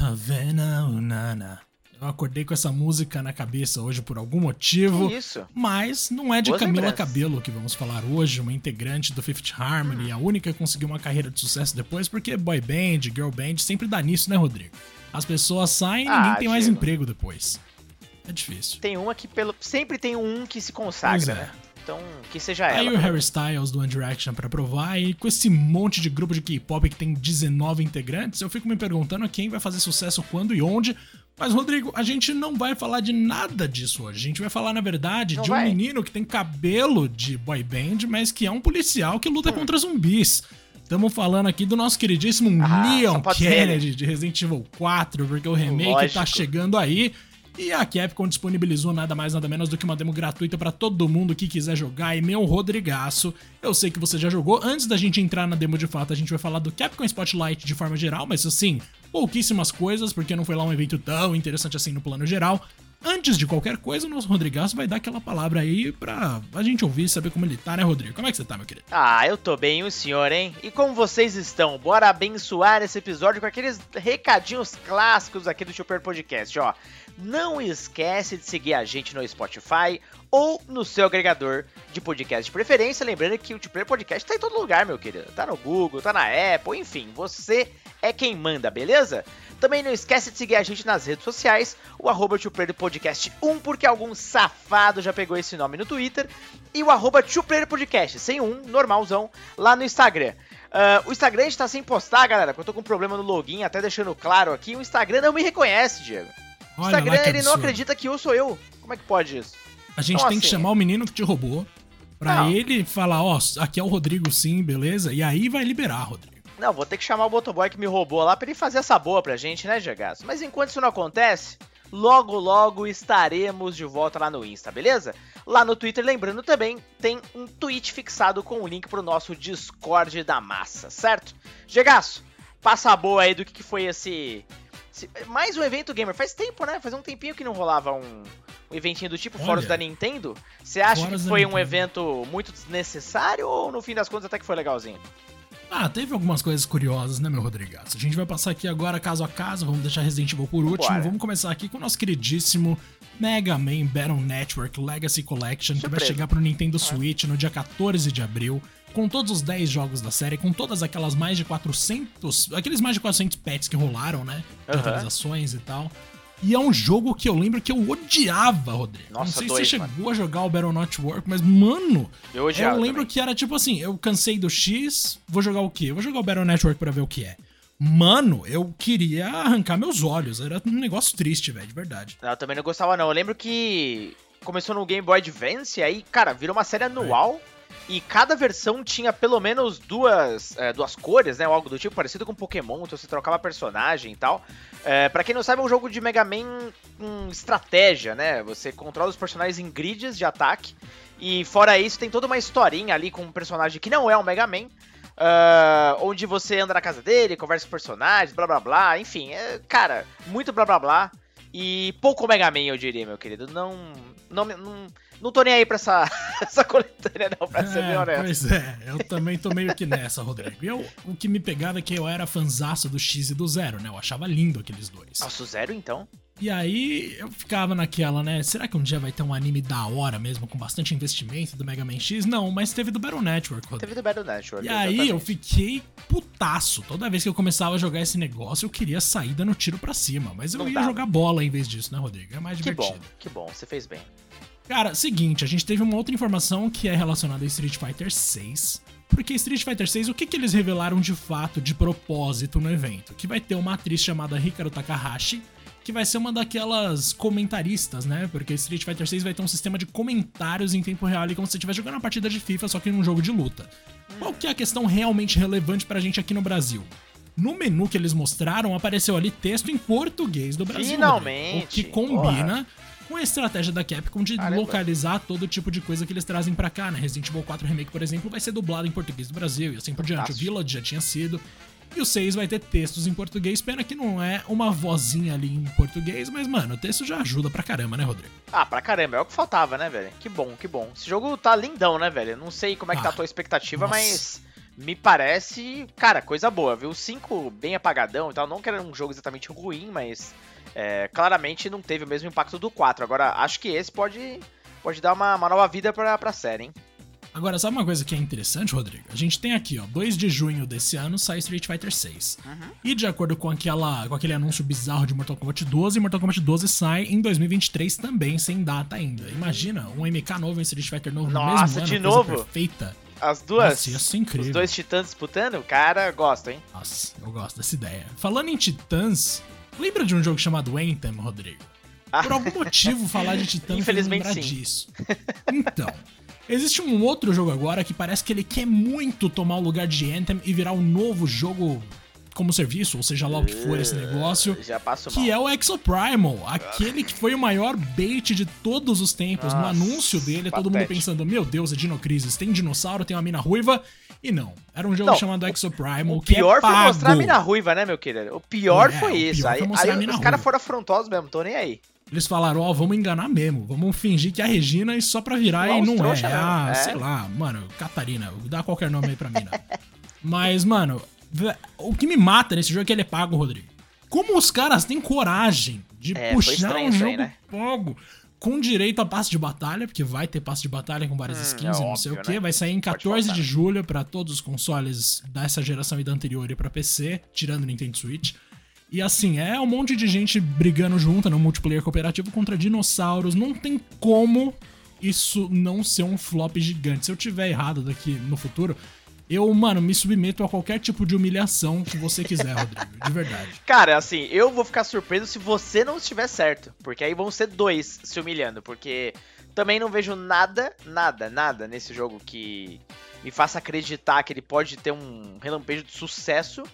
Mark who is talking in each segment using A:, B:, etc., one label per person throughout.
A: Havana Unana. Eu acordei com essa música na cabeça hoje por algum motivo.
B: Que isso?
A: Mas não é de
B: Boas
A: Camila
B: lembranças.
A: Cabello que vamos falar hoje, uma integrante do Fifth Harmony, a única que conseguiu uma carreira de sucesso depois, porque boy band, girl band, sempre dá nisso, né, Rodrigo? As pessoas saem e
B: Ah,
A: ninguém tem mais emprego depois. É difícil.
B: Tem uma que pelo. Sempre tem um que se consagra,
A: é.
B: né? Então, que seja
A: Aí
B: ela.
A: o Harry Styles do One Direction pra provar, e com esse monte de grupo de K-pop que tem 19 integrantes, eu fico me perguntando quem vai fazer sucesso quando e onde. Mas, Rodrigo, a gente não vai falar de nada disso hoje. A gente vai falar, na verdade,
B: Não
A: de um
B: vai?
A: menino que tem cabelo de boy band, mas que é um policial que
B: Hum.
A: luta contra zumbis. Estamos falando aqui do nosso queridíssimo
B: Ah,
A: Leon
B: só pode ser
A: Kennedy de Resident Evil 4, porque o remake tá
B: Lógico.
A: chegando aí. E a Capcom disponibilizou nada mais nada menos do que uma demo gratuita pra todo mundo que quiser jogar. E meu Rodrigaço, eu sei que você já jogou. Antes da gente entrar na demo de fato, a gente vai falar do Capcom Spotlight de forma geral, mas assim, pouquíssimas coisas, porque não foi lá um evento tão interessante assim no plano geral. Antes de qualquer coisa, o nosso Rodrigaço vai dar aquela palavra aí pra a gente ouvir e saber como ele tá, né, Rodrigo? Como é que você tá, meu querido?
B: Ah, eu tô bem, o senhor, hein? E como vocês estão? Bora abençoar esse episódio com aqueles recadinhos clássicos aqui do Super Podcast, ó. Não esquece de seguir a gente no Spotify ou no seu agregador de podcast de preferência. Lembrando que o Super Podcast tá em todo lugar, meu querido. Tá no Google, tá na Apple, enfim, você é quem manda, beleza? Também não esquece de seguir a gente nas redes sociais, o arroba Podcast 1, porque algum safado já pegou esse nome no Twitter, e o arroba Podcast, sem um, normalzão, lá no Instagram. Ah, o Instagram está sem postar, galera, porque eu tô com um problema no login, até deixando claro aqui, o Instagram não me reconhece, Diego. O
A: Olha
B: Instagram,
A: que
B: ele não acredita que eu sou eu. Como é que pode isso?
A: A gente
B: Então,
A: tem que
B: assim-
A: chamar o menino que te roubou pra
B: Não.
A: ele falar, ó, aqui é o Rodrigo sim, beleza? E aí vai liberar, Rodrigo.
B: Não, vou ter que chamar o motoboy que me roubou lá pra ele fazer essa boa pra gente, né, Gegaço? Mas enquanto isso não acontece, logo logo estaremos de volta lá no Insta, beleza? Lá no Twitter, lembrando também, tem um tweet fixado com o link pro nosso Discord da massa, certo? Gegaço, passa a boa aí do que, que foi esse- Mais um evento gamer. Faz tempo, né? Faz um tempinho que não rolava um, um eventinho do tipo fora
A: Olha.
B: da Nintendo. Você acha que foi um evento muito desnecessário ou no fim das contas até que foi legalzinho?
A: Ah, teve algumas coisas curiosas, né, meu Rodrigaço? A gente vai passar aqui agora caso a caso, vamos deixar Resident Evil por último.
B: Bora.
A: Vamos começar aqui com o nosso queridíssimo Mega Man Battle Network Legacy Collection, que vai
B: Surpresa.
A: chegar pro Nintendo Switch no dia 14 de abril, com todos os 10 jogos da série, com todas aquelas mais de 400, aqueles mais de 400 pets que rolaram, né, de
B: Aham.
A: atualizações e tal. E é um jogo que eu lembro que eu odiava, Rodrigo. Não
B: Nossa,
A: sei
B: dois,
A: se você
B: mano.
A: chegou a jogar o Battle Network, mas, mano,
B: Eu odiava
A: eu lembro
B: também.
A: que era tipo assim, eu cansei do X, vou jogar o quê? Eu vou jogar o Battle Network pra ver o que é. Mano, eu queria arrancar meus olhos. Era um negócio triste, velho, de verdade.
B: Não, eu também não gostava não. Eu lembro que começou no Game Boy Advance, aí, cara, virou uma série anual. E cada versão tinha pelo menos duas, é, duas cores, né? Ou algo do tipo, parecido com Pokémon, então você trocava personagem e tal. É, pra quem não sabe, é um jogo de Mega Man com estratégia, né? Você controla os personagens em grids de ataque. E fora isso, tem toda uma historinha ali com um personagem que não é um Mega Man. ah, onde você anda na casa dele, conversa com personagens, blá blá blá. Enfim, é, cara, muito blá blá blá. E pouco Mega Man, eu diria, meu querido. Não. Não, não, não tô nem aí pra essa, essa coletânea, não, pra ser bem
A: É,
B: honesto.
A: pois é, eu também tô meio que nessa, Rodrigo. Eu, o que me pegava é que eu era fanzaço do X e do Zero, né? Eu achava lindo aqueles dois.
B: Nossa, o zero então?
A: E aí eu ficava naquela, né? Será que um dia vai ter um anime da hora mesmo, com bastante investimento do Mega Man X? Não, mas teve do Battle Network, Rodrigo.
B: Teve do Battle Network.
A: E aí eu
B: exatamente.
A: fiquei putaço. Toda vez que eu começava a jogar esse negócio, eu queria sair dando tiro pra cima. Mas eu
B: Não
A: ia
B: dava.
A: jogar bola em vez disso, né, Rodrigo? É mais
B: Que
A: divertido.
B: bom, que bom, você fez bem.
A: Cara, seguinte, a gente teve uma outra informação que é relacionada a Street Fighter 6. Porque Street Fighter 6, o que, que eles revelaram de fato, de propósito no evento? Que vai ter uma atriz chamada Hikaru Takahashi, que vai ser uma daquelas comentaristas, né? Porque Street Fighter 6 vai ter um sistema de comentários em tempo real, ali, como se você estivesse jogando uma partida de FIFA, só que num jogo de luta. Qual que é a questão realmente relevante pra gente aqui no Brasil? No menu que eles mostraram, apareceu ali texto em português do Brasil.
B: Finalmente!
A: Rodrigo, O que combina com a estratégia da Capcom de
B: Caramba.
A: localizar todo tipo de coisa que eles trazem pra cá, né? Resident Evil 4 Remake, por exemplo, vai ser dublado em português do Brasil e assim por diante. O. Village já tinha sido. E o 6 vai ter textos em português, pena que não é uma vozinha ali em português, mas, mano, o texto já ajuda pra caramba, né, Rodrigo?
B: Ah, pra caramba, é o que faltava, né, velho? Que bom, que bom. Esse jogo tá lindão, né, velho? Não sei como é que tá
A: Ah,
B: a tua expectativa,
A: nossa.
B: mas me parece, cara, coisa boa, viu? 5 bem apagadão e tal, não que era um jogo exatamente ruim, mas é, claramente não teve o mesmo impacto do 4. Agora, acho que esse pode, pode dar uma, uma nova vida pra, pra série, hein?
A: Agora, sabe uma coisa que é interessante, Rodrigo? A gente tem aqui, ó, 2 de junho desse ano sai Street Fighter 6. Uhum. E de acordo com, aquela, com aquele anúncio bizarro de Mortal Kombat 12, Mortal Kombat 12 sai em 2023 também, sem data ainda. Imagina, um MK novo em Street Fighter novo
B: Nossa,
A: no mesmo ano,
B: de novo?
A: perfeita.
B: As duas?
A: Nossa, ia ser incrível.
B: Os dois titãs disputando? Cara, gosto, hein?
A: Nossa, eu gosto dessa ideia. Falando em titãs, lembra de um jogo chamado Anthem, Rodrigo? Por algum motivo, falar de titãs
B: Infelizmente,
A: lembrar
B: sim.
A: disso. Então, existe um outro jogo agora que parece que ele quer muito tomar o lugar de Anthem e virar um novo jogo como serviço, ou seja lá o que for esse negócio,
B: Já passo mal.
A: que é o Exoprimal, aquele que foi o maior bait de todos os tempos. no
B: Nossa,
A: anúncio dele, todo mundo pensando, meu Deus, é Dinocrisis, tem dinossauro, tem uma mina ruiva, e não. Era um jogo
B: Não,
A: chamado Exoprimal,
B: O
A: que
B: pior
A: é
B: foi mostrar a mina ruiva, né, meu querido? O pior
A: É,
B: foi
A: o
B: isso.
A: pior
B: aí
A: foi
B: aí
A: a mina
B: os caras foram afrontosos mesmo, tô nem aí.
A: Eles falaram, ó, vamos enganar mesmo, vamos fingir que é a Regina e só pra virar e não é.
B: trouxa mesmo,
A: Ah,
B: é.
A: sei lá, mano, Catarina, dá qualquer nome aí pra mina. Mas, mano, o que me mata nesse jogo é que ele é pago, Rodrigo. Como os caras têm coragem de
B: É,
A: puxar um jogo
B: aí, né?
A: pago com direito a passe de batalha, porque vai ter passe de batalha com várias
B: Hum,
A: skins
B: é
A: e não sei o que.
B: né?
A: Vai sair em
B: Pode
A: 14
B: faltar.
A: de julho pra todos os consoles dessa geração e da anterior e pra PC, tirando o Nintendo Switch. E assim, é um monte de gente brigando junto no multiplayer cooperativo contra dinossauros. Não tem como isso não ser um flop gigante. Se eu tiver errado daqui no futuro, eu, mano, me submeto a qualquer tipo de humilhação que você quiser, Rodrigo. De verdade.
B: Cara, assim, eu vou ficar surpreso se você não estiver certo. Porque aí vão ser dois se humilhando. Porque também não vejo nada, nada, nada nesse jogo que me faça acreditar que ele pode ter um relampejo de sucesso.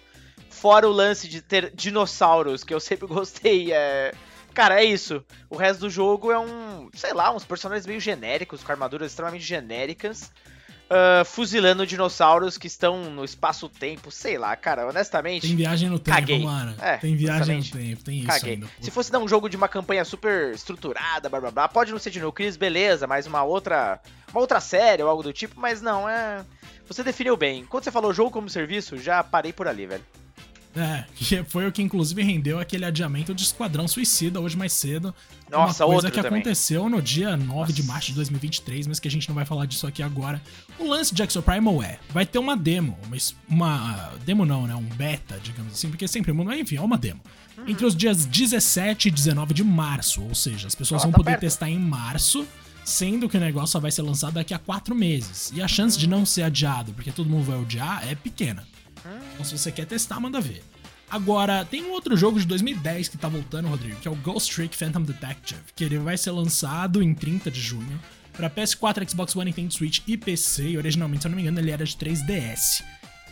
B: Fora o lance de ter dinossauros, que eu sempre gostei. É... Cara, é isso. O resto do jogo é um, sei lá, uns personagens meio genéricos, com armaduras extremamente genéricas. ah, fuzilando dinossauros que estão no espaço-tempo, sei lá, cara, honestamente.
A: Tem viagem no tempo,
B: Caguei.
A: mano.
B: É,
A: tem viagem no tempo, tem isso
B: Caguei.
A: ainda.
B: Se fosse dar um jogo de uma campanha super estruturada, blá blá blá, pode não ser de Nucleus, beleza, mas uma outra, uma outra série ou algo do tipo, mas não, é. Você definiu bem. Quando você falou jogo como serviço, já parei por ali, velho.
A: É, que foi o que inclusive rendeu aquele adiamento de Esquadrão Suicida hoje mais cedo.
B: Nossa,
A: Uma coisa que
B: também.
A: aconteceu no dia 9 de
B: Nossa.
A: março de 2023, mas que a gente não vai falar disso aqui agora. O lance de Exoprimal é, vai ter uma demo, uma, uma demo não, né, um beta, digamos assim, porque sempre mas enfim, é uma demo.
B: Uhum.
A: Entre os dias 17 e 19 de março, ou seja, as pessoas
B: Ó,
A: vão
B: tá
A: poder
B: perto.
A: testar em março, sendo que o negócio só vai ser lançado daqui a quatro meses. E a chance de não ser adiado, porque todo mundo vai odiar, é pequena. Então, se você quer testar, manda ver. Agora, tem um outro jogo de 2010 que tá voltando, Rodrigo, que é o Ghost Trick Phantom Detective, que ele vai ser lançado em 30 de junho pra PS4, Xbox One, Nintendo Switch e PC. E originalmente, se eu não me engano, ele era de 3DS.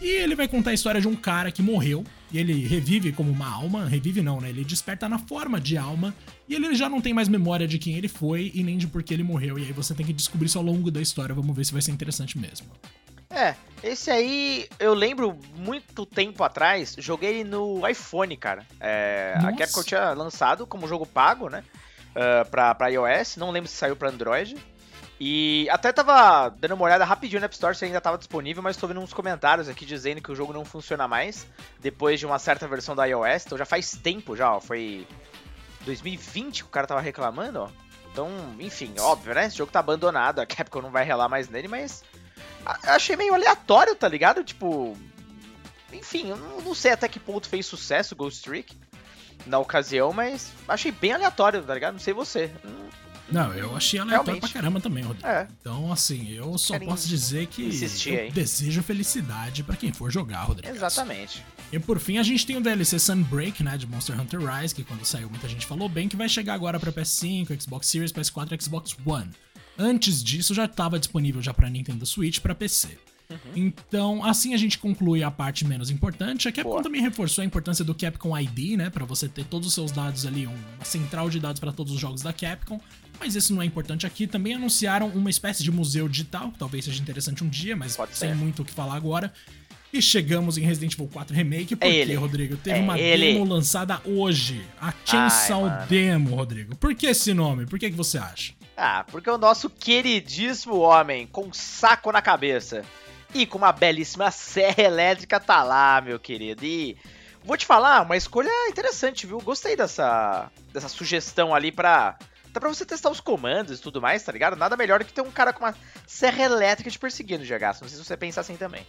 A: E ele vai contar a história de um cara que morreu, e ele revive como uma alma, revive não, né? Ele desperta na forma de alma, e ele já não tem mais memória de quem ele foi e nem de por que ele morreu. E aí você tem que descobrir isso ao longo da história. Vamos ver se vai ser interessante mesmo.
B: É, esse aí eu lembro muito tempo atrás, joguei no iPhone, cara. É, a. Capcom tinha lançado como jogo pago, né? ah, pra, pra iOS, não lembro se saiu pra Android. E até tava dando uma olhada rapidinho na App Store se ainda tava disponível, mas tô vendo uns comentários aqui dizendo que o jogo não funciona mais depois de uma certa versão da iOS. Então já faz tempo já, ó. Foi 2020 que o cara tava reclamando, ó. Então, enfim, óbvio, né? Esse jogo tá abandonado, a Capcom não vai relar mais nele, mas achei meio aleatório, tá ligado? Tipo. Enfim, eu não, sei até que ponto fez sucesso o Ghost Trick na ocasião, mas achei bem aleatório, tá ligado? Não sei você.
A: Não, eu achei aleatório
B: Realmente.
A: pra caramba também, Rodrigo.
B: É.
A: Então, assim, eu só
B: Querem
A: posso dizer que
B: insistir
A: eu desejo felicidade pra quem for jogar, Rodrigo.
B: Exatamente.
A: E por fim, a gente tem o DLC Sunbreak, né, de Monster Hunter Rise, que quando saiu muita gente falou bem, que vai chegar agora pra PS5, Xbox Series, PS4 e Xbox One. Antes disso, já estava disponível já pra Nintendo Switch pra PC.
B: Uhum.
A: Então, assim a gente conclui a parte menos importante. A Capcom
B: Boa.
A: também reforçou a importância do Capcom ID, né, Pra você ter todos os seus dados ali, uma central de dados pra todos os jogos da Capcom. Mas isso não é importante aqui. Também anunciaram uma espécie de museu digital, que talvez seja interessante um dia, mas
B: Pode
A: sem
B: ser.
A: muito o que falar agora. E chegamos em Resident Evil 4 Remake, por
B: É
A: quê,
B: ele.
A: Rodrigo? Teve
B: É
A: uma
B: ele.
A: demo lançada hoje. A Chainsaw
B: mano.
A: Demo, Rodrigo. Por que esse nome? Por que, que você acha?
B: Ah, porque o nosso queridíssimo homem com um saco na cabeça e com uma belíssima serra elétrica tá lá, meu querido. E vou te falar, uma escolha interessante, viu? Gostei dessa, dessa sugestão ali pra. Dá pra você testar os comandos e tudo mais, tá ligado? Nada melhor do que ter um cara com uma serra elétrica te perseguindo, GH. Não sei se você pensa assim também.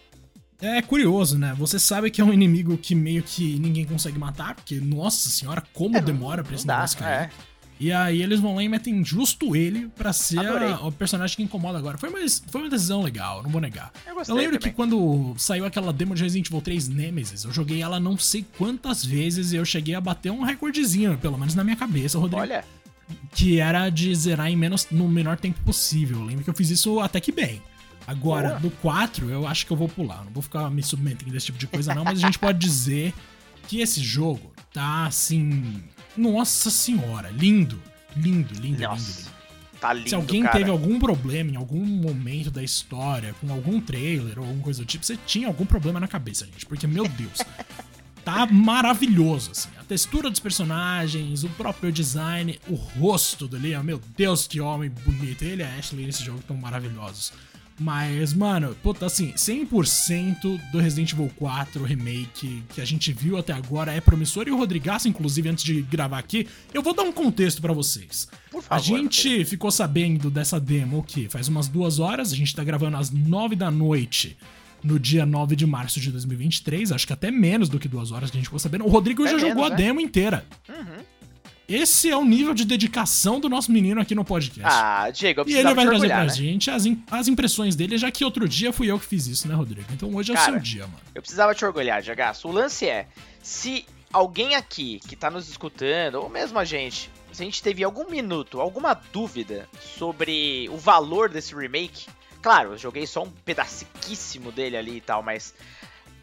A: É curioso, né? Você sabe que é um inimigo que meio que ninguém consegue matar, porque, nossa senhora, como é, demora pra esse
B: dá,
A: negócio cair.
B: É.
A: E aí eles vão lá e metem justo ele pra ser a, o personagem que incomoda agora. Foi uma, foi uma decisão legal, não vou negar.
B: Eu,
A: eu lembro
B: também.
A: que quando saiu aquela demo de Resident Evil 3 Nemesis, eu joguei ela não sei quantas vezes e eu cheguei a bater um recordezinho, pelo menos na minha cabeça, Rodrigo.
B: Olha,
A: Que era de zerar em menos, no menor tempo possível. Eu lembro que eu fiz isso até que bem. Agora,
B: Boa.
A: do 4, eu acho que eu vou pular. Não vou ficar me submetendo desse tipo de coisa, não, mas a gente pode dizer que esse jogo tá assim. Nossa senhora, lindo. Lindo, lindo, lindo,
B: nossa.
A: lindo.
B: Tá lindo,
A: Se alguém
B: cara.
A: teve algum problema em algum momento da história, com algum trailer ou alguma coisa do tipo, você tinha algum problema na cabeça, gente. Porque, meu Deus, tá maravilhoso, assim. A textura dos personagens, o próprio design, o rosto do Leon, meu Deus, que homem bonito. Ele e a Ashley nesse jogo estão maravilhosos. Mas, mano, puta, assim, 100% do Resident Evil 4 Remake que a gente viu até agora é promissor. E o Rodrigaço, inclusive, antes de gravar aqui, eu vou dar um contexto pra vocês.
B: Por
A: A
B: favor.
A: gente ficou sabendo dessa demo o quê? Faz umas duas horas, a gente tá gravando às nove da noite. No dia 9 de março de 2023, acho que até menos do que duas horas que a gente ficou sabendo. O Rodrigo
B: É
A: já
B: menos,
A: jogou a
B: né?
A: demo inteira.
B: Uhum.
A: Esse é o nível de dedicação do nosso menino aqui no podcast.
B: Ah, Diego, eu
A: e ele vai trazer
B: orgulhar,
A: pra
B: né?
A: gente as, as impressões dele, já que outro dia fui eu que fiz isso, né, Rodrigo? Então hoje é o
B: Cara,
A: seu dia, mano.
B: Eu precisava te orgulhar, Jagaço. O lance é, se alguém aqui que tá nos escutando, ou mesmo a gente, se a gente teve algum minuto, alguma dúvida sobre o valor desse remake, claro, eu joguei só um pedaciquíssimo dele ali e tal, mas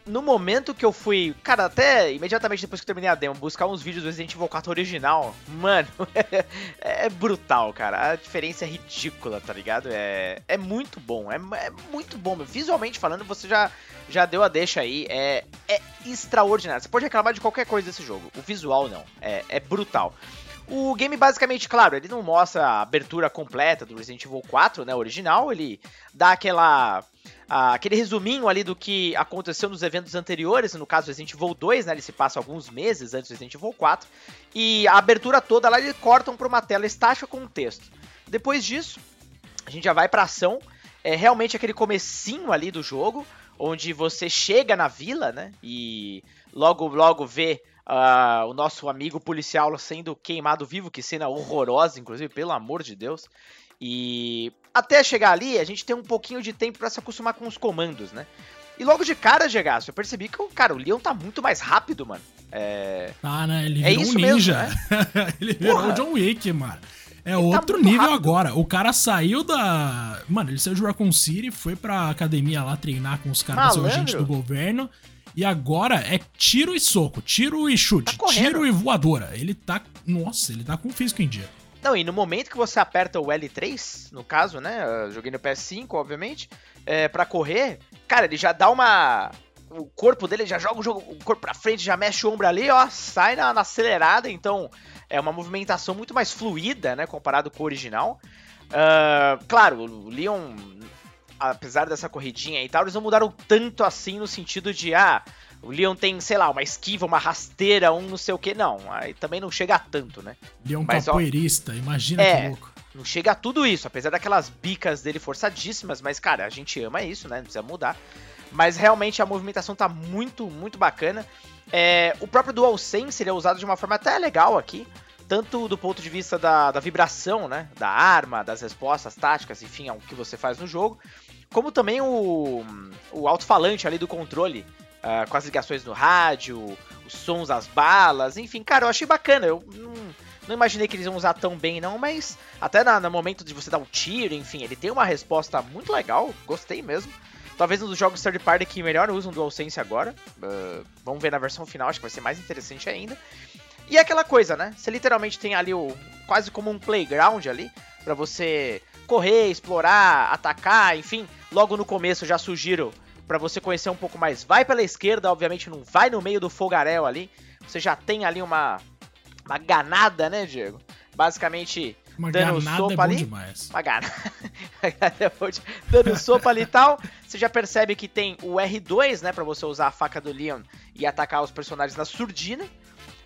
B: no momento que eu fui, cara, até imediatamente depois que terminei a demo, buscar uns vídeos do Resident Evil 4 original, mano, é, brutal, cara. A diferença é ridícula, tá ligado? É, é muito bom, é, é muito bom. Visualmente falando, você já, já deu a deixa aí, é, é extraordinário. Você pode reclamar de qualquer coisa desse jogo, o visual não, é, é brutal. O game basicamente, claro, ele não mostra a abertura completa do Resident Evil 4, né, original, ele dá aquela aquele resuminho ali do que aconteceu nos eventos anteriores, no caso Resident Evil 2, né, ele se passa alguns meses antes do Resident Evil 4, e a abertura toda lá eles cortam para uma tela estática com um texto. Depois disso, a gente já vai pra ação, é realmente aquele comecinho ali do jogo, onde você chega na vila, né, e logo logo vê ah, o nosso amigo policial sendo queimado vivo, que cena horrorosa, inclusive, pelo amor de Deus. E até chegar ali, a gente tem um pouquinho de tempo pra se acostumar com os comandos, né? E logo de cara, Gegaço, eu percebi que, cara, o Leon tá muito mais rápido, mano. É...
A: Ah, né? Ele
B: É
A: virou
B: isso
A: um
B: mesmo,
A: ninja.
B: né?
A: ele virou
B: Porra.
A: o John Wick, mano. É
B: tá
A: outro
B: muito
A: nível
B: rápido.
A: agora. O cara saiu da. Mano, ele saiu de Raccoon City, foi pra academia lá treinar com os caras agente do governo. E agora é tiro e soco, tiro e chute,
B: Tá
A: tiro e voadora. Ele tá. Nossa, ele tá com o físico em dia.
B: Não, e no momento que você aperta o L3, no caso, né? eu Joguei no PS5, obviamente, é, para correr, cara, ele já dá uma. O corpo dele já joga o, jogo, o corpo pra frente, já mexe o ombro ali, ó, sai na, na acelerada, então é uma movimentação muito mais fluida, né? Comparado com o original. Ah, claro, o Leon, apesar dessa corridinha e tal, eles não mudaram tanto assim no sentido de, ah, o Leon tem, sei lá, uma esquiva, uma rasteira, um não sei o que, não. Aí também não chega a tanto, né?
A: Ele é um
B: Mas, ó,
A: capoeirista, imagina
B: é.
A: que louco.
B: Não chega a tudo isso, apesar daquelas bicas dele forçadíssimas, mas cara, a gente ama isso, né? Não precisa mudar. Mas realmente a movimentação tá muito, muito bacana. É, o próprio DualSense ele é usado de uma forma até legal aqui, tanto do ponto de vista da, da vibração, né? Da arma, das respostas táticas, enfim, ao que você faz no jogo, como também o, o alto-falante ali do controle, ah, com as ligações no rádio, os sons das balas, enfim, cara, eu achei bacana. Eu não, não imaginei que eles iam usar tão bem, não, mas até na- no momento de você dar um tiro, enfim, ele tem uma resposta muito legal, gostei mesmo. Talvez um dos jogos third party que melhor usam DualSense agora. Ah, vamos ver na versão final, acho que vai ser mais interessante ainda. E é aquela coisa, né? Você literalmente tem ali o quase como um playground ali pra você correr, explorar, atacar, enfim. Logo no começo já sugiro pra você conhecer um pouco mais. Vai pela esquerda, obviamente não vai no meio do fogaréu ali. Você já tem ali uma uma ganada, né, Diego? Basicamente,
A: Uma
B: dando
A: granada
B: sopa
A: é bom
B: ali.
A: demais.
B: Uma granada. é dando sopa ali e tal. Você já percebe que tem o R2, né? Pra você usar a faca do Leon e atacar os personagens na surdina.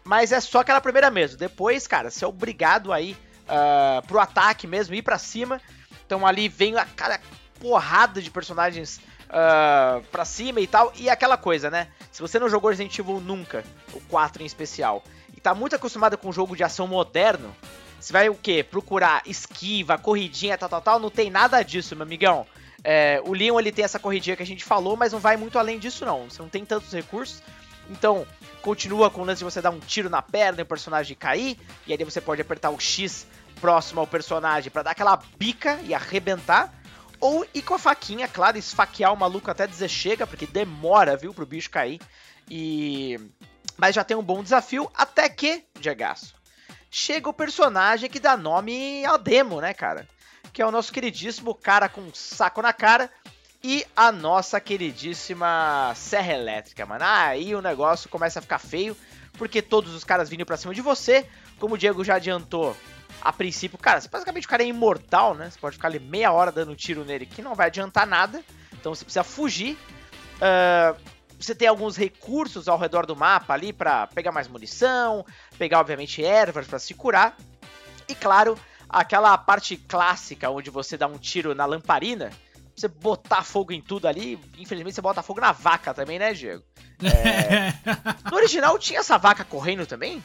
B: Mas é só aquela primeira mesmo. Depois, cara, você é obrigado aí uh, pro ataque mesmo, ir pra cima. Então ali vem a cara porrada de personagens uh, pra cima e tal. E aquela coisa, né? Se você não jogou Resident Evil nunca, o 4 em especial, e tá muito acostumado com um jogo de ação moderno, você vai o quê? Procurar esquiva, corridinha, tal, tal, tal. Não tem nada disso, meu amigão. É, o Leon ele tem essa corridinha que a gente falou, mas não vai muito além disso, não. Você não tem tantos recursos. Então, continua com o lance de você dar um tiro na perna e o personagem cair. E aí você pode apertar o X próximo ao personagem para dar aquela bica e arrebentar. Ou ir com a faquinha, claro, esfaquear o maluco até dizer chega, porque demora, viu, pro bicho cair. E. Mas já tem um bom desafio, até que, Diegaço, chega o personagem que dá nome ao demo, né, cara? Que é o nosso queridíssimo cara com um saco na cara e a nossa queridíssima Serra Elétrica, mano. Aí o negócio começa a ficar feio, porque todos os caras vindo pra cima de você, como o Diego já adiantou. A princípio, cara, basicamente o cara é imortal, né? Você pode ficar ali meia hora dando tiro nele que não vai adiantar nada. Então você precisa fugir. Uh, você tem alguns recursos ao redor do mapa ali para pegar mais munição, pegar obviamente ervas para se curar. E claro, aquela parte clássica onde você dá um tiro na lamparina, você botar fogo em tudo ali. Infelizmente você bota fogo na vaca também, né, Diego? É... no original tinha essa vaca correndo também?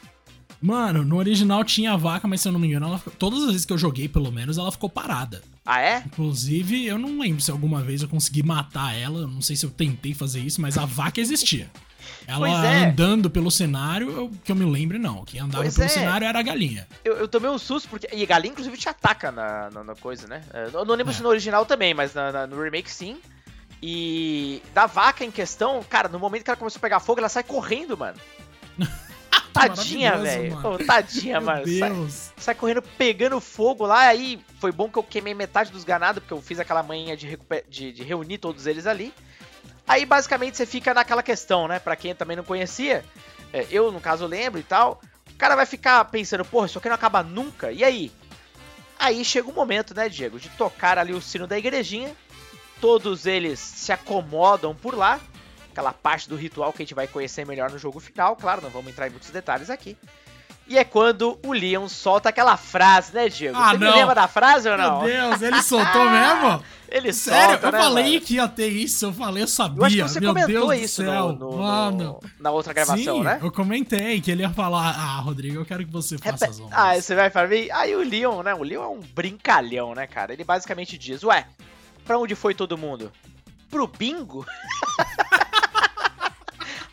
A: Mano, no original tinha a vaca, mas se eu não me engano, ela, todas as vezes que eu joguei, pelo menos, ela ficou parada.
B: Ah, é?
A: Inclusive, eu não lembro se alguma vez eu consegui matar ela. Não sei se eu tentei fazer isso, mas a vaca existia. Ela é. andando pelo cenário, eu, que eu me lembro, não. Quem andava pois pelo é. cenário era a galinha.
B: Eu, eu, tomei um susto, porque. E a galinha, inclusive, te ataca na, na, na coisa, né? Eu não lembro é. se no original também, mas na, no remake sim. E da vaca em questão, cara, no momento que ela começou a pegar fogo, ela sai correndo, mano. Tadinha, velho. Oh, tadinha, Meu mano. Deus. Sai, sai, correndo pegando fogo lá. Aí foi bom que eu queimei metade dos ganados, porque eu fiz aquela manhã de, de, de, reunir todos eles ali. Aí basicamente você fica naquela questão, né? Pra quem também não conhecia, é, eu no caso lembro e tal. O cara vai ficar pensando, porra, isso aqui não acaba nunca. E aí? Aí chega o momento, né, Diego, de tocar ali o sino da igrejinha. Todos eles se acomodam por lá aquela parte do ritual que a gente vai conhecer melhor no jogo final. Claro, não vamos entrar em muitos detalhes aqui. E é quando o Leon solta aquela frase, né, Diego?
A: Ah, Você não.
B: me lembra da frase ou não?
A: Meu Deus, ele soltou mesmo?
B: Ele
A: Sério,
B: solta,
A: eu
B: né,
A: falei
B: mano?
A: que ia ter isso, eu falei, eu sabia.
B: Eu acho que você
A: Meu
B: comentou
A: Deus
B: isso
A: do céu,
B: no, no,
A: mano.
B: no, na outra gravação,
A: Sim,
B: né?
A: eu comentei que ele ia falar, ah, Rodrigo, eu quero que você faça as honras.
B: Ah, você vai para mim? Aí o Leon, né? O Leon é um brincalhão, né, cara? Ele basicamente diz, ué, pra onde foi todo mundo? Pro bingo?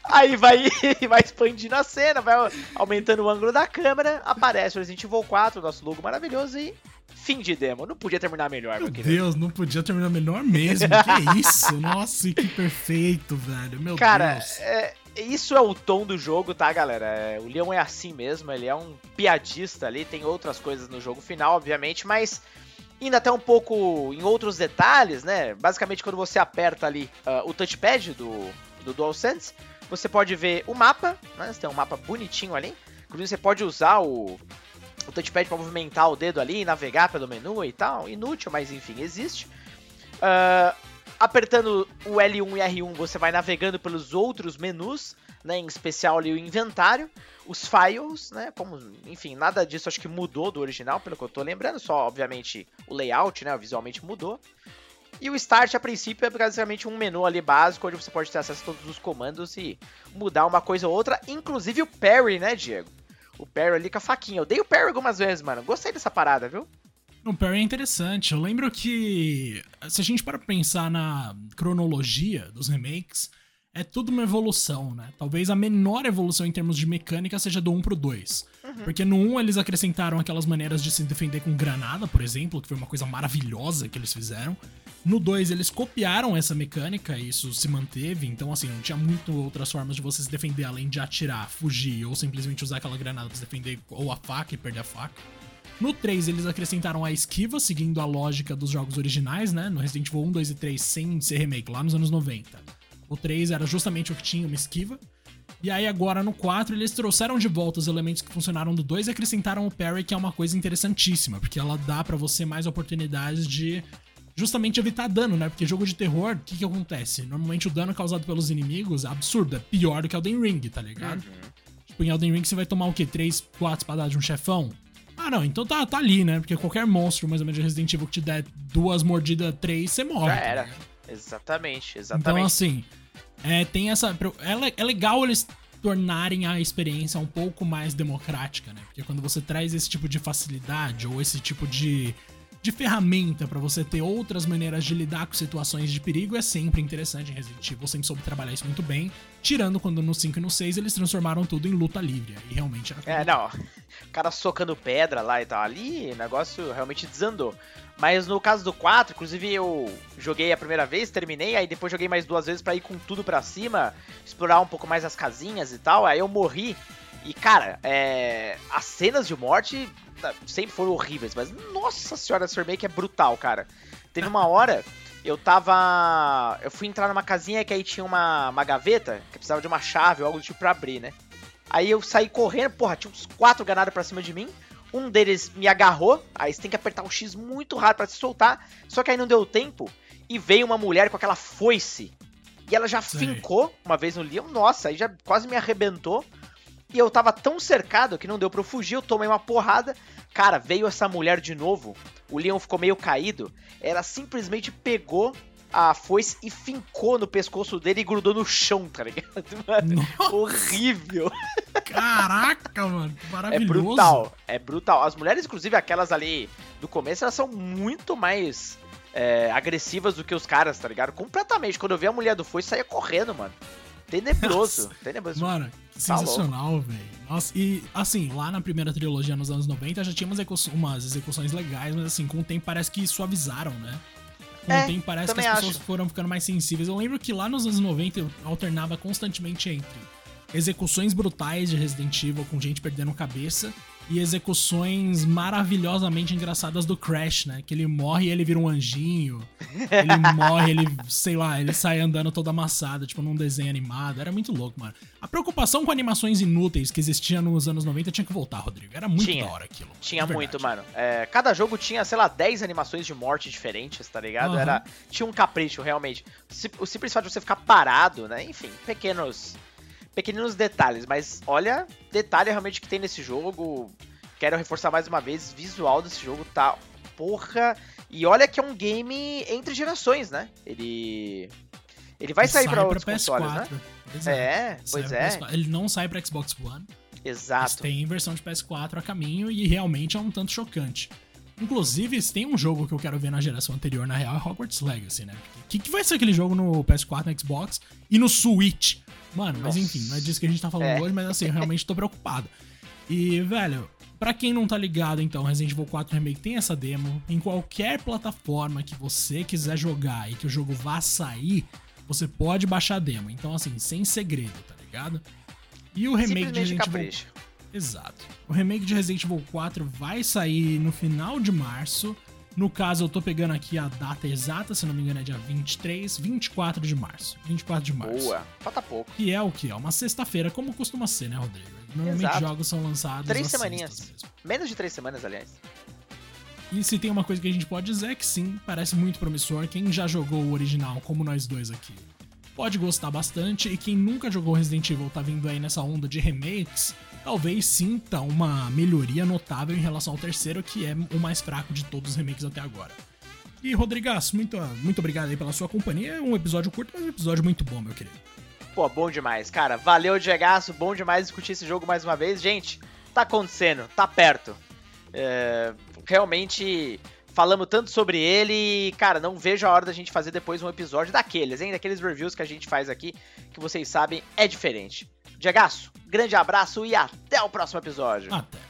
B: Aí vai, vai expandindo a cena, vai aumentando o ângulo da câmera, aparece o Resident Evil 4, nosso logo maravilhoso e fim de demo. Não podia terminar melhor, meu.
A: Deus, não podia terminar melhor mesmo. que isso? Nossa, que perfeito, velho. Meu
B: Cara,
A: Deus.
B: É, isso é o tom do jogo, tá, galera? É, o Leon é assim mesmo, ele é um piadista ali, tem outras coisas no jogo final, obviamente, mas indo até um pouco em outros detalhes, né? Basicamente, quando você aperta ali uh, o touchpad do, do DualSense, você pode ver o mapa, né? Você tem um mapa bonitinho ali. Inclusive você pode usar o, o touchpad para movimentar o dedo ali, navegar pelo menu e tal. Inútil, mas enfim, existe. Uh, apertando o L1 e R1, você vai navegando pelos outros menus, né? Em especial ali o inventário, os files, né? Como, enfim, nada disso acho que mudou do original, pelo que eu tô lembrando. Só, obviamente, o layout, né? Visualmente mudou. E o Start, a princípio, é basicamente um menu ali básico, onde você pode ter acesso a todos os comandos e mudar uma coisa ou outra, inclusive o parry, né, Diego? O parry ali com a faquinha. Eu dei o parry algumas vezes, mano. Gostei dessa parada, viu?
A: O parry é interessante. Eu lembro que, se a gente para pensar na cronologia dos remakes, é tudo uma evolução, né? Talvez a menor evolução em termos de mecânica seja do 1 pro 2. Uhum. Porque no 1 eles acrescentaram aquelas maneiras de se defender com granada, por exemplo, que foi uma coisa maravilhosa que eles fizeram. No 2 eles copiaram essa mecânica e isso se manteve, então assim, não tinha muito outras formas de você se defender além de atirar, fugir ou simplesmente usar aquela granada pra se defender ou a faca e perder a faca. No 3 eles acrescentaram a esquiva, seguindo a lógica dos jogos originais, né? No Resident Evil 1, 2 e 3 sem ser remake, lá nos anos 90. O 3 era justamente o que tinha uma esquiva. E aí agora no 4 eles trouxeram de volta os elementos que funcionaram do 2 e acrescentaram o parry, que é uma coisa interessantíssima, porque ela dá para você mais oportunidades de justamente evitar dano, né? Porque jogo de terror, o que que acontece? Normalmente o dano causado pelos inimigos é absurdo, é pior do que Elden Ring, tá ligado? Uhum. Tipo, em Elden Ring você vai tomar o quê? 3, 4 espadadas de um chefão? Ah, não, então tá, tá ali, né? Porque qualquer monstro, mais ou menos, de Resident Evil que te der duas mordidas, três, você morre. Já
B: era. Exatamente, exatamente.
A: Então, assim, é, tem essa. É, é legal eles tornarem a experiência um pouco mais democrática, né? Porque quando você traz esse tipo de facilidade ou esse tipo de de ferramenta para você ter outras maneiras de lidar com situações de perigo é sempre interessante em Resident Evil. Sempre soube trabalhar isso muito bem. Tirando quando no 5 e no 6 eles transformaram tudo em luta livre. E realmente
B: era. É, não. O cara socando pedra lá e tal. Ali o negócio realmente desandou. Mas no caso do 4, inclusive eu joguei a primeira vez, terminei, aí depois joguei mais duas vezes para ir com tudo para cima, explorar um pouco mais as casinhas e tal. Aí eu morri. E cara, é... as cenas de morte sempre foram horríveis, mas nossa senhora, esse remake é brutal, cara. Teve uma hora, eu tava. Eu fui entrar numa casinha que aí tinha uma, uma gaveta, que precisava de uma chave ou algo do tipo pra abrir, né? Aí eu saí correndo, porra, tinha uns quatro ganados pra cima de mim. Um deles me agarrou, aí você tem que apertar o X muito rápido para se soltar. Só que aí não deu tempo. E veio uma mulher com aquela foice. E ela já Sim. fincou uma vez no Leon. Nossa, aí já quase me arrebentou. E eu tava tão cercado que não deu pra eu fugir, eu tomei uma porrada. Cara, veio essa mulher de novo, o Leon ficou meio caído. Ela simplesmente pegou a foice e fincou no pescoço dele e grudou no chão, tá ligado? Mano, horrível.
A: Caraca, mano,
B: é maravilhoso. É brutal, é brutal. As mulheres, inclusive aquelas ali do começo, elas são muito mais é, agressivas do que os caras, tá ligado? Completamente. Quando eu vi a mulher do foice, saía correndo, mano. Tenebroso, Nossa. tenebroso.
A: Mano, sensacional, velho. Nossa, e assim, lá na primeira trilogia nos anos 90 já tinha umas, umas execuções legais, mas assim, com o tempo parece que suavizaram, né? Com é, o tempo parece que as pessoas acho. foram ficando mais sensíveis. Eu lembro que lá nos anos 90 eu alternava constantemente entre execuções brutais de Resident Evil com gente perdendo cabeça e execuções maravilhosamente engraçadas do Crash, né? Que ele morre e ele vira um anjinho. Ele morre, ele, sei lá, ele sai andando todo amassado, tipo num desenho animado. Era muito louco, mano. A preocupação com animações inúteis que existia nos anos 90 tinha que voltar, Rodrigo. Era muito tinha, da hora aquilo.
B: Tinha muito, mano. É, cada jogo tinha, sei lá, 10 animações de morte diferentes, tá ligado? Uhum. Era, tinha um capricho, realmente. O simples fato de você ficar parado, né? Enfim, pequenos pequeninos detalhes, mas olha, detalhe realmente que tem nesse jogo. Quero reforçar mais uma vez, visual desse jogo tá porra. E olha que é um game entre gerações, né? Ele ele vai ele sair para outros PS4, consoles, né? Exato. É, pois é.
A: Ele não sai para Xbox One.
B: Exato. Mas
A: tem versão de PS4 a caminho e realmente é um tanto chocante. Inclusive, se tem um jogo que eu quero ver na geração anterior, na real, é Hogwarts Legacy, né? O que, que vai ser aquele jogo no PS4, no Xbox e no Switch? Mano, mas enfim, não é disso que a gente tá falando é. hoje, mas assim, eu realmente tô preocupado. E, velho, para quem não tá ligado, então, Resident Evil 4 Remake tem essa demo. Em qualquer plataforma que você quiser jogar e que o jogo vá sair, você pode baixar a demo. Então, assim, sem segredo, tá ligado? E o remake de Resident Evil. Exato. O remake de Resident Evil 4 vai sair no final de março. No caso, eu tô pegando aqui a data exata, se não me engano é dia 23, 24 de março. 24 de março.
B: Boa, falta pouco.
A: Que é o que? É uma sexta-feira, como costuma ser, né, Rodrigo? Normalmente Exato. jogos são lançados.
B: Três semaninhas. Menos de três semanas, aliás.
A: E se tem uma coisa que a gente pode dizer é que sim, parece muito promissor. Quem já jogou o original, como nós dois aqui, pode gostar bastante. E quem nunca jogou Resident Evil tá vindo aí nessa onda de remakes, talvez sinta uma melhoria notável em relação ao terceiro, que é o mais fraco de todos os remakes até agora. E Rodrigas, muito, muito obrigado aí pela sua companhia. Um episódio curto, mas um episódio muito bom, meu querido.
B: Pô, bom demais, cara. Valeu, Diegaço. Bom demais discutir esse jogo mais uma vez. Gente, tá acontecendo, tá perto. É, realmente falamos tanto sobre ele. Cara, não vejo a hora da gente fazer depois um episódio daqueles, hein? Daqueles reviews que a gente faz aqui, que vocês sabem é diferente. Diegaço, grande abraço e até o próximo episódio.
A: Até.